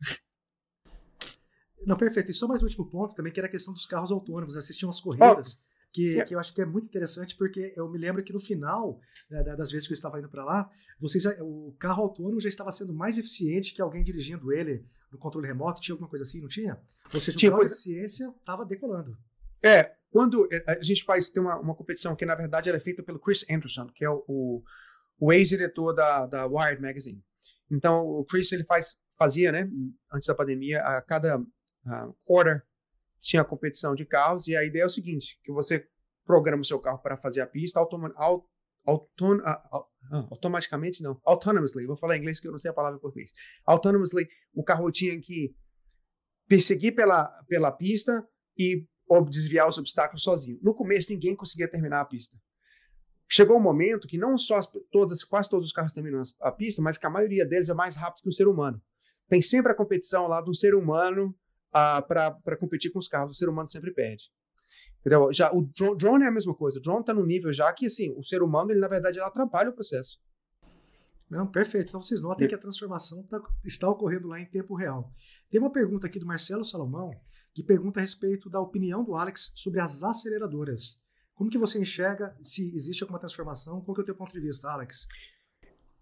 Não, perfeito. E só mais um último ponto também, que era a questão dos carros autônomos. Assisti umas corridas. Oh. Que, que, eu acho que é muito interessante, porque eu me lembro que no final né, das vezes que eu estava indo para lá, vocês já, o carro autônomo já estava sendo mais eficiente que alguém dirigindo ele no controle remoto. Tinha alguma coisa assim, não tinha? Ou seja, tinha, o grau de eficiência estava decolando. É, quando é, a gente faz, tem uma, uma competição que na verdade ela é feita pelo Chris Anderson, que é o, o, o ex-diretor da, da Wired Magazine. Então, o Chris ele faz, fazia, né, antes da pandemia, a cada uh, quarter tinha competição de carros, e a ideia é o seguinte, que você programa o seu carro para fazer a pista automa, aut, auton, uh, uh, automaticamente, não, autonomously, vou falar em inglês que eu não sei a palavra em português. Autonomously, o carro tinha que perseguir pela, pela pista e desviar os obstáculos sozinho. No começo, ninguém conseguia terminar a pista. Chegou um momento que não só todas, quase todos os carros terminam a pista, mas que a maioria deles é mais rápido que o ser humano. Tem sempre a competição lá do ser humano para competir com os carros. O ser humano sempre perde. Entendeu? Já, o drone é a mesma coisa. O drone está no nível já que assim, o ser humano, ele, na verdade, ele atrapalha o processo. Não, perfeito. Então vocês notem que a transformação tá, está ocorrendo lá em tempo real. Tem uma pergunta aqui do Marcelo Salomão, que pergunta a respeito da opinião do Alex sobre as aceleradoras. Como que você enxerga se existe alguma transformação? Qual que é o teu ponto de vista, Alex?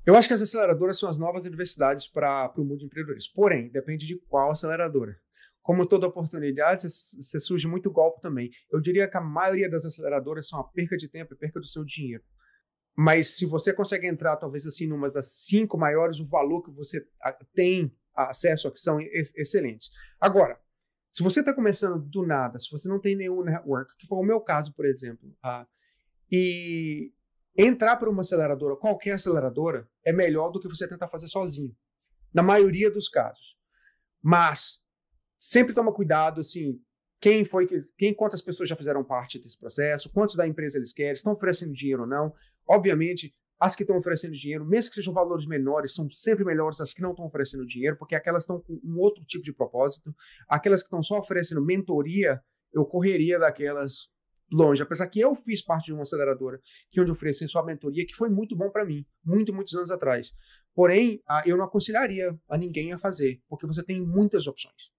Eu acho que as aceleradoras são as novas universidades para o mundo de empreendedorismo. Porém, depende de qual aceleradora. Como toda oportunidade, você surge muito golpe também. Eu diria que a maioria das aceleradoras são a perca de tempo e perca do seu dinheiro. Mas se você consegue entrar, talvez assim, numa das cinco maiores, o valor que você tem acesso a que são excelentes. Agora, se você está começando do nada, se você não tem nenhum network, que foi o meu caso, por exemplo, uh, e entrar para uma aceleradora, qualquer aceleradora, é melhor do que você tentar fazer sozinho, na maioria dos casos. Mas sempre toma cuidado, assim, quem foi que, quem, quantas pessoas já fizeram parte desse processo, quantos da empresa eles querem, estão oferecendo dinheiro ou não. Obviamente, as que estão oferecendo dinheiro, mesmo que sejam valores menores, são sempre melhores as que não estão oferecendo dinheiro, porque aquelas estão com um outro tipo de propósito. Aquelas que estão só oferecendo mentoria, eu correria daquelas longe. Apesar que eu fiz parte de uma aceleradora que onde ofereci sua mentoria, que foi muito bom para mim, muito, muitos anos atrás. Porém, eu não aconselharia a ninguém a fazer, porque você tem muitas opções.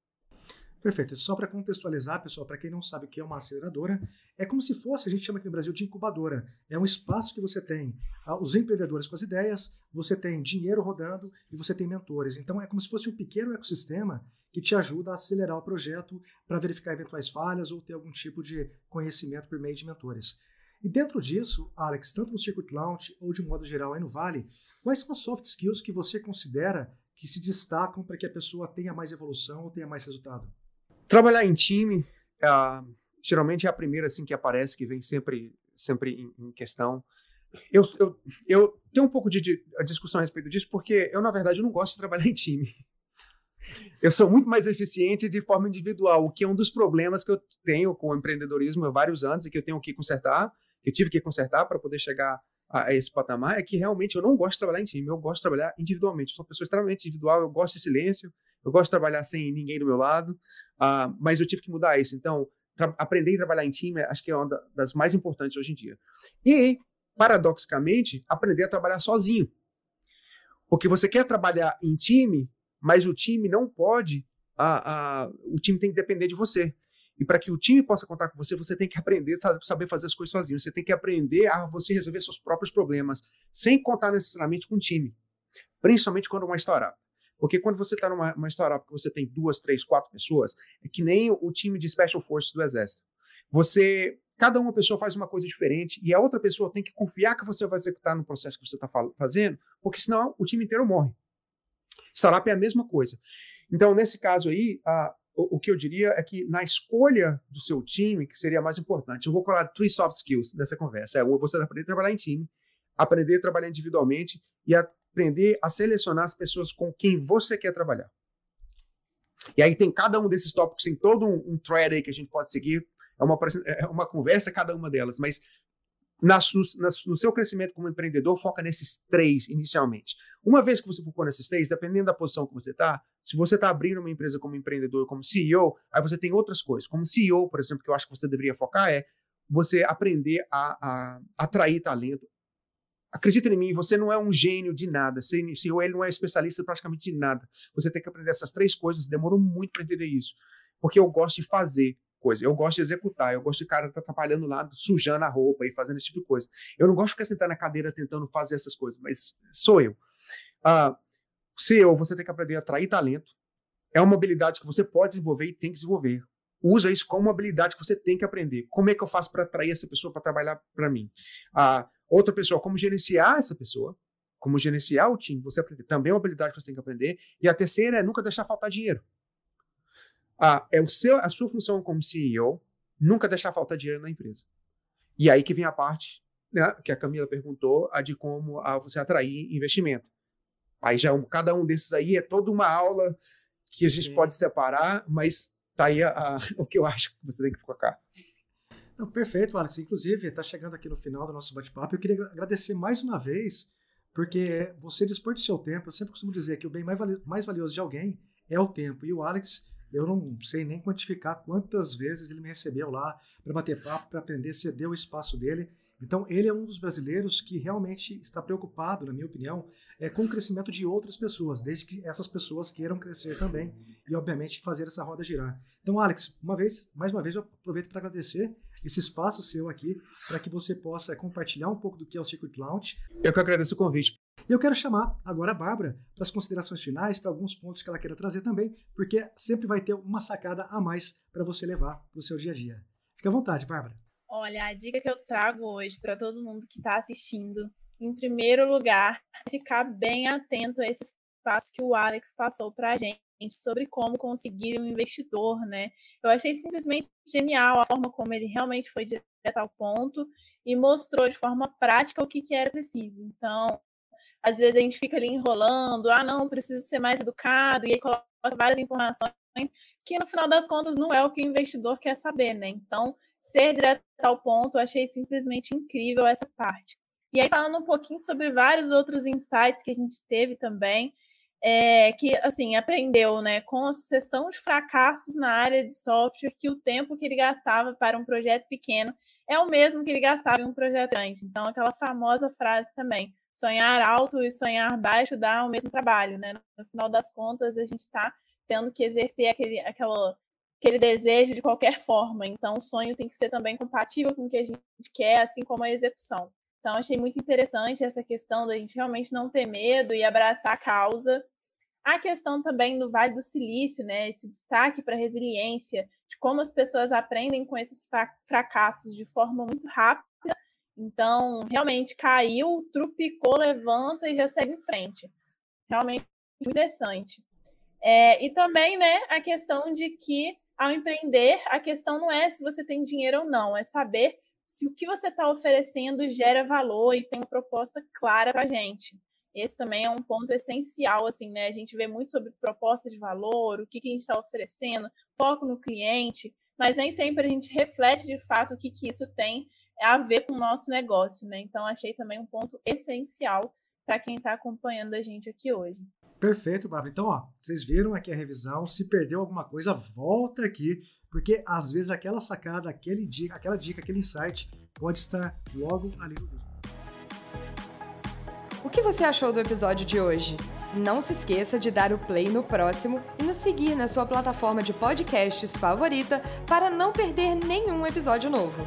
Perfeito. Só para contextualizar, pessoal, para quem não sabe o que é uma aceleradora, é como se fosse, a gente chama aqui no Brasil de incubadora. É um espaço que você tem ah, os empreendedores com as ideias, você tem dinheiro rodando e você tem mentores. Então é como se fosse um pequeno ecossistema que te ajuda a acelerar o projeto para verificar eventuais falhas ou ter algum tipo de conhecimento por meio de mentores. E dentro disso, Alex, tanto no Circuit Launch ou de modo geral aí no Vale, quais são as soft skills que você considera que se destacam para que a pessoa tenha mais evolução ou tenha mais resultado? Trabalhar em time, uh, geralmente é a primeira assim que aparece, que vem sempre, sempre em, em questão. Eu, eu, eu tenho um pouco de, de discussão a respeito disso, porque eu, na verdade, não gosto de trabalhar em time. Eu sou muito mais eficiente de forma individual, o que é um dos problemas que eu tenho com o empreendedorismo há vários anos e que eu tenho que consertar, que eu tive que consertar para poder chegar a, esse patamar, é que realmente eu não gosto de trabalhar em time, eu gosto de trabalhar individualmente. Eu sou uma pessoa extremamente individual, eu gosto de silêncio, eu gosto de trabalhar sem ninguém do meu lado, uh, mas eu tive que mudar isso. Então, aprender a trabalhar em time acho que é uma das mais importantes hoje em dia. E, paradoxicamente, aprender a trabalhar sozinho. Porque você quer trabalhar em time, mas o time não pode, o time tem que depender de você. E para que o time possa contar com você, você tem que aprender a saber fazer as coisas sozinho. Você tem que aprender a você resolver seus próprios problemas, sem contar necessariamente com o time. Principalmente quando é uma startup. Porque quando você está numa uma startup que você tem duas, três, quatro pessoas, é que nem o time de Special Forces do Exército. Você, cada uma pessoa faz uma coisa diferente e a outra pessoa tem que confiar que você vai executar no processo que você está fazendo, porque senão o time inteiro morre. Startup é a mesma coisa. Então, nesse caso aí, a, o, o, que eu diria é que na escolha do seu time, que seria mais importante, eu vou falar three soft skills nessa conversa. É você aprender a trabalhar em time, aprender a trabalhar individualmente e aprender a selecionar as pessoas com quem você quer trabalhar. E aí tem cada um desses tópicos, tem todo um, um thread aí que a gente pode seguir. É uma, é uma conversa cada uma delas, mas na, no, no, seu crescimento como empreendedor, foca nesses três inicialmente. Uma vez que você focou nesses três, dependendo da posição que você está, se você está abrindo uma empresa como empreendedor, como CEO, aí você tem outras coisas. Como CEO, por exemplo, que eu acho que você deveria focar é você aprender a, a atrair talento, Acredita em mim, você não é um gênio de nada. CEO ele não é especialista praticamente de nada. Você tem que aprender essas três coisas. Demorou muito para entender isso. porque eu gosto de fazer coisa. Eu gosto de executar, eu gosto de cara tá trabalhando lá, sujando a roupa e fazendo esse tipo de coisa. Eu não gosto de ficar sentado na cadeira tentando fazer essas coisas, mas sou eu. Uh, CEO, você tem que aprender a atrair talento. É uma habilidade que você pode desenvolver e tem que desenvolver. Usa isso como uma habilidade que você tem que aprender. Como é que eu faço para atrair essa pessoa para trabalhar para mim? Uh, outra pessoa, como gerenciar essa pessoa como gerenciar o time, você aprende, também é uma habilidade que você tem que aprender. E a terceira é nunca deixar faltar dinheiro. Ah, é o seu, a sua função como CEO nunca deixar faltar dinheiro na empresa. E aí que vem a parte né, que a Camila perguntou, a de como a, você atrair investimento. Aí já um, cada um desses aí é toda uma aula que a gente Sim. pode separar, mas tá aí a, a, o que eu acho que você tem que focar. Não, perfeito, Alex. Inclusive, está chegando aqui no final do nosso bate-papo. Eu queria agradecer mais uma vez porque você dispor do seu tempo, eu sempre costumo dizer que o bem mais, mais valioso de alguém é o tempo. E o Alex, eu não sei nem quantificar quantas vezes ele me recebeu lá para bater papo, para aprender, ceder o espaço dele. Então, ele é um dos brasileiros que realmente está preocupado, na minha opinião, é, com o crescimento de outras pessoas, desde que essas pessoas queiram crescer também e, obviamente, fazer essa roda girar. Então, Alex, uma vez, mais uma vez, eu aproveito para agradecer esse espaço seu aqui para que você possa compartilhar um pouco do que é o Circuit Launch. Eu que agradeço o convite. E eu quero chamar agora a Bárbara para as considerações finais, para alguns pontos que ela queira trazer também, porque sempre vai ter uma sacada a mais para você levar para o seu dia a dia. Fique à vontade, Bárbara. Olha, a dica que eu trago hoje para todo mundo que está assistindo, em primeiro lugar, é ficar bem atento a esses passos que o Alex passou para a gente sobre como conseguir um investidor, né? Eu achei simplesmente genial a forma como ele realmente foi direto ao ponto e mostrou de forma prática o que, que era preciso. Então, às vezes a gente fica ali enrolando, ah, não, preciso ser mais educado, e aí coloca várias informações que no final das contas não é o que o investidor quer saber, né? Então, ser direto ao ponto, eu achei simplesmente incrível essa parte. E aí, falando um pouquinho sobre vários outros insights que a gente teve também, é, que assim aprendeu né, com a sucessão de fracassos na área de software que o tempo que ele gastava para um projeto pequeno é o mesmo que ele gastava em um projeto grande. Então, aquela famosa frase também: sonhar alto e sonhar baixo dá o mesmo trabalho. Né? No final das contas, a gente está tendo que exercer aquele, aquela, aquele desejo de qualquer forma. Então, o sonho tem que ser também compatível com o que a gente quer, assim como a execução. Então, achei muito interessante essa questão da gente realmente não ter medo e abraçar a causa a questão também do Vale do Silício, né, esse destaque para a resiliência, de como as pessoas aprendem com esses fracassos de forma muito rápida. Então, realmente caiu, trupicou, levanta e já segue em frente. Realmente interessante. É, e também, né, a questão de que ao empreender, a questão não é se você tem dinheiro ou não, é saber se o que você está oferecendo gera valor e tem uma proposta clara para a gente. Esse também é um ponto essencial, assim, né? A gente vê muito sobre proposta de valor, o que, que a gente está oferecendo, foco no cliente, mas nem sempre a gente reflete de fato o que, que isso tem a ver com o nosso negócio, né? Então, achei também um ponto essencial para quem está acompanhando a gente aqui hoje. Perfeito, Bárbara. Então, ó, vocês viram aqui a revisão. Se perdeu alguma coisa, volta aqui, porque às vezes aquela sacada, aquele dica, aquela dica, aquele insight pode estar logo ali no vídeo. O que você achou do episódio de hoje? Não se esqueça de dar o play no próximo e nos seguir na sua plataforma de podcasts favorita para não perder nenhum episódio novo.